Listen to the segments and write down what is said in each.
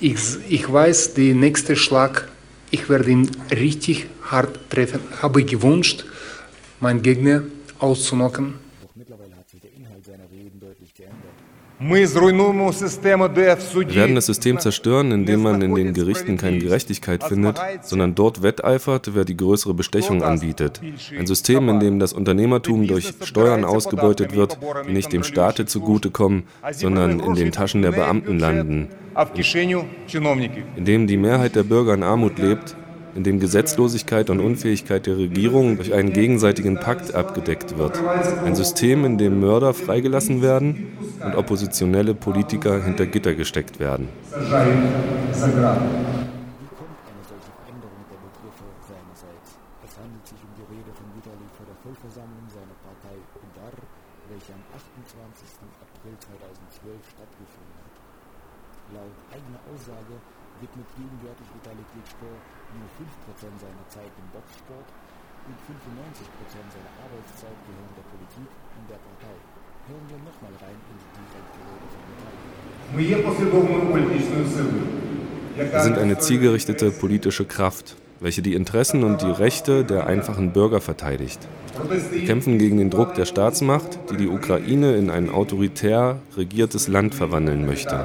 Ich, ich weiß, der nächste Schlag, ich werde ihn richtig hart treffen. Habe gewünscht, meinen Gegner auszunocken. Wir werden das System zerstören, indem man in den Gerichten keine Gerechtigkeit findet, sondern dort wetteifert, wer die größere Bestechung anbietet. Ein System, in dem das Unternehmertum durch Steuern ausgebeutet wird, die nicht dem Staate zugutekommen, sondern in den Taschen der Beamten landen. In dem die Mehrheit der Bürger in Armut lebt, in dem Gesetzlosigkeit und Unfähigkeit der Regierung durch einen gegenseitigen Pakt abgedeckt wird. Ein System, in dem Mörder freigelassen werden und oppositionelle Politiker hinter Gitter gesteckt werden. Laut eigener Aussage widmet gegenwärtig Vitali Klitschko nur 5% seiner Zeit im Boxsport und 95% seiner Arbeitszeit gehören der Politik und der Partei. Hören wir nochmal rein in die direkte Rede von Vitali. Wir sind eine zielgerichtete politische Kraft, welche die Interessen und die Rechte der einfachen Bürger verteidigt. Wir kämpfen gegen den Druck der Staatsmacht, die die Ukraine in ein autoritär regiertes Land verwandeln möchte.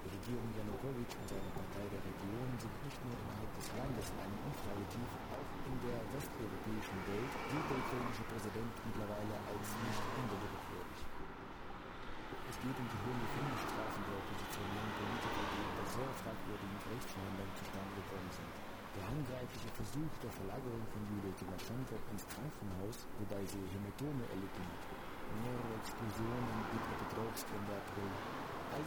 Die Regierung Janukowitsch und seine Partei der Region sind nicht nur innerhalb des Landes ein Unfallmotiv, auch in der westeuropäischen Welt gilt der ukrainische Präsident mittlerweile als nicht änderungswürdig. Es geht um die hohen Gefängnisstrafen der oppositionellen Politiker, die unter sehr fragwürdigen Rechtsverhandlungen zustande gekommen sind. Der handgreifliche Versuch der Verlagerung von Julia Timoschenko ins Krankenhaus, wobei sie Hämatome erlitten hat. Mehrere Explosionen in Petrovsk im April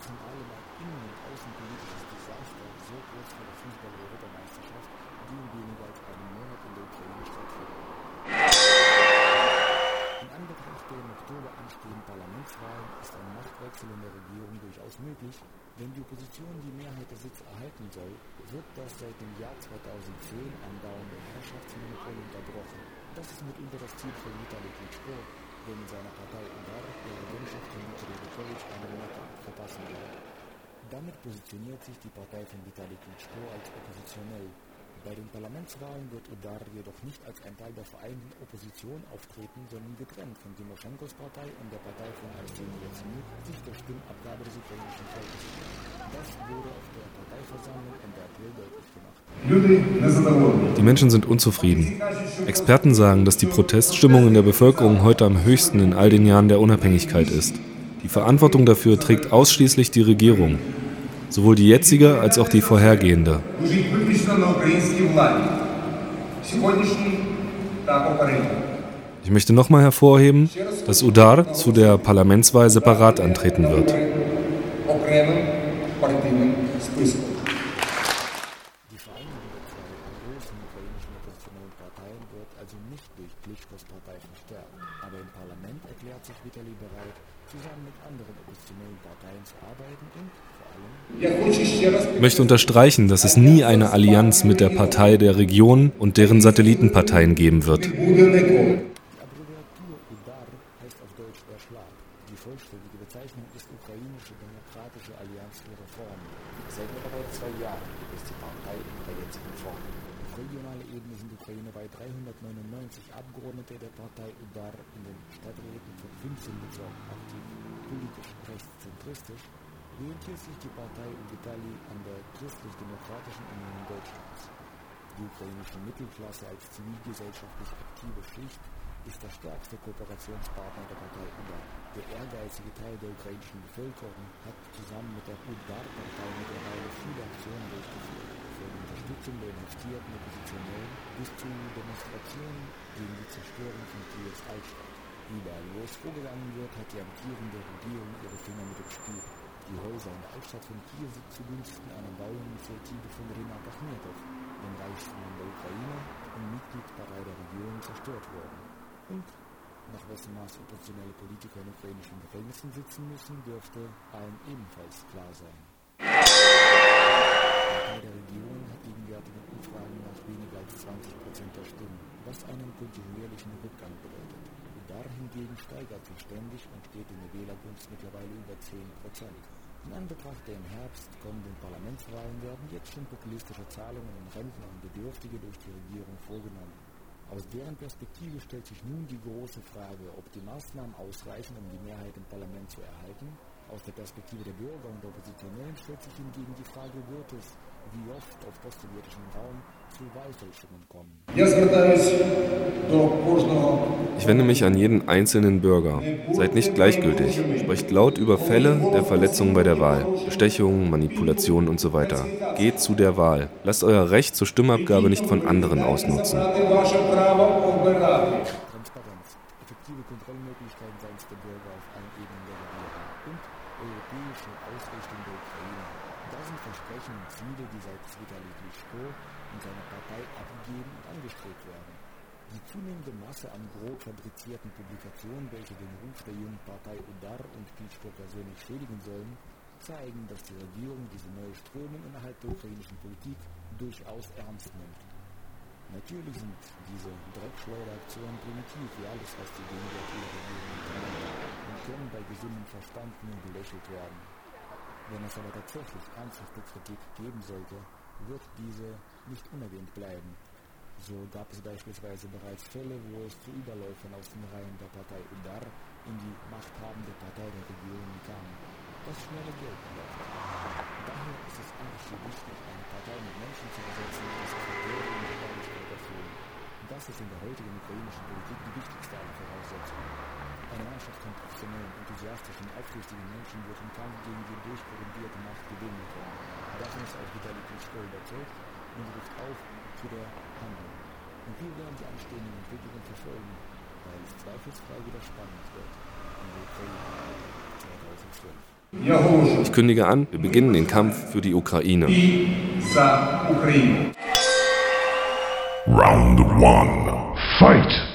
Skandale lag innen- und außenpolitisches Desaster so kurz vor der Fußball-Europameisterschaft, die in weniger als einem Monat in der Ukraine stattfindet. In Anbetracht der im Oktober anstehenden Parlamentswahlen ist ein Machtwechsel in der Regierung durchaus möglich. Wenn die Opposition die Mehrheit der Sitze erhalten soll, wird das seit dem Jahr 2010 andauernde Herrschaftsmonopol unterbrochen. Das ist mitunter das Ziel von Vitali Klitschko, der in seiner Partei Udar der Regierungschef von Viktor Yanukovych eine Monarchie positioniert sich die Partei von Vitali Klitschko als oppositionell. Bei den Parlamentswahlen wird Udar jedoch nicht als ein Teil der vereinten Opposition auftreten, sondern getrennt von Timoschenkos Partei und der Partei von Arseniy Yatsenyuk sich der Stimmabgabe des ukrainischen Volkes Das wurde auf der Parteiversammlung Ende April deutlich gemacht. Die Menschen sind unzufrieden. Experten sagen, dass die Proteststimmung in der Bevölkerung heute am höchsten in all den Jahren der Unabhängigkeit ist. Die Verantwortung dafür trägt ausschließlich die Regierung sowohl die jetzige als auch die vorhergehende. Ich möchte nochmal hervorheben, dass Udar zu der Parlamentswahl separat antreten wird. Ich möchte unterstreichen, dass es nie eine Allianz mit der Partei der Region und deren Satellitenparteien geben wird. Abgeordnete der Partei Udar in den Stadträten von 15 Bezirken aktiv, politisch rechtszentristisch orientiert sich die Partei in Vitali an der Christlich-Demokratischen Union Deutschlands. Die ukrainische Mittelklasse als zivilgesellschaftlich aktive Schicht ist der stärkste Kooperationspartner der Partei UDA. Der ehrgeizige Teil der ukrainischen Bevölkerung hat zusammen mit der UDA-Partei mittlerweile viele Aktionen durchgeführt. Unterstützung der inhaftierten Oppositionellen bis zu Demonstrationen gegen die Zerstörung von Kiels Altstadt. Wo es vorgegangen wird, hat die amtierende Regierung ihre Finger mit dem Spiel. Die Häuser in der Altstadt von Kiel sind zugunsten einer Bauinitiative von Renat Achmetow, dem Reichsmann der Ukraine und Mitgliedspartei der Regierung, zerstört worden. Und nach wessen Maß oppositionelle Politiker in ukrainischen Gefängnissen sitzen müssen, dürfte allen ebenfalls klar sein. Die Partei der Regierung hat gegenwärtigen Umfragen nach weniger als 20 Prozent der Stimmen, was einen kontinuierlichen Rückgang bedeutet. Dar hingegen steigert sich ständig und steht in der Wählergunst mittlerweile über 10 Prozent. In Anbetracht der im Herbst kommenden Parlamentswahlen werden jetzt schon populistische Zahlungen an Rentner und Bedürftige durch die Regierung vorgenommen. Aus deren Perspektive stellt sich nun die große Frage, ob die Maßnahmen ausreichen, um die Mehrheit im Parlament zu erhalten. Aus der Perspektive der Bürger und der Oppositionellen stellt sich hingegen die Frage, wird es, wie oft auf postsowjetischem Raum, zu Wahlfälschungen kommen. Ich wende mich an jeden einzelnen Bürger. Seid nicht gleichgültig. Sprecht laut über Fälle der Verletzungen bei der Wahl, Bestechungen, Manipulationen und so weiter. Geht zu der Wahl. Lasst euer Recht zur Stimmabgabe nicht von anderen ausnutzen. Seitens der Bürger auf allen Ebenen der Regierung und europäische Ausrichtung der Ukraine. Das sind Versprechen und Ziele, die seit Vitali Klitschko und seiner Partei abgegeben und angestrebt werden. Die zunehmende Masse an grob fabrizierten Publikationen, welche den Ruf der jungen Partei Udar und Klitschko persönlich schädigen sollen, zeigen, dass die Regierung diese neue Strömung innerhalb der ukrainischen Politik durchaus ernst nimmt. Natürlich sind diese Dreckschleuderaktionen primitiv wie alles, was die gegenwärtige Regierung unternimmt und gesundem Verstand nur belächelt werden. Wenn es aber tatsächlich ernsthafte Kritik geben sollte, wird diese nicht unerwähnt bleiben. So gab es beispielsweise bereits Fälle, wo es zu Überläufern aus den Reihen der Partei Udar in die machthabende Partei der Regierung kam. Das schnelle Geld lockt. Daher ist es eigentlich so wichtig, eine Partei mit Menschen zu besetzen, die das Kriterien der Ehrlichkeit erfüllen. Das ist in der heutigen ukrainischen Politik die wichtigste aller Voraussetzungen. Mannschaft von professionellen, enthusiastischen, aufrichtigen Menschen wird im Kampf gegen die durchkorrumpierte Macht gewinnen können. Davon ist auch Vitali Klitschko überzeugt und ruft auf zu der Handlung. Und wir werden die anstehenden Entwicklungen verfolgen, weil es zweifelsfrei wieder spannend wird Ukraine 2012. Ich kündige an, wir beginnen den Kampf für die Ukraine. Round 1. Fight!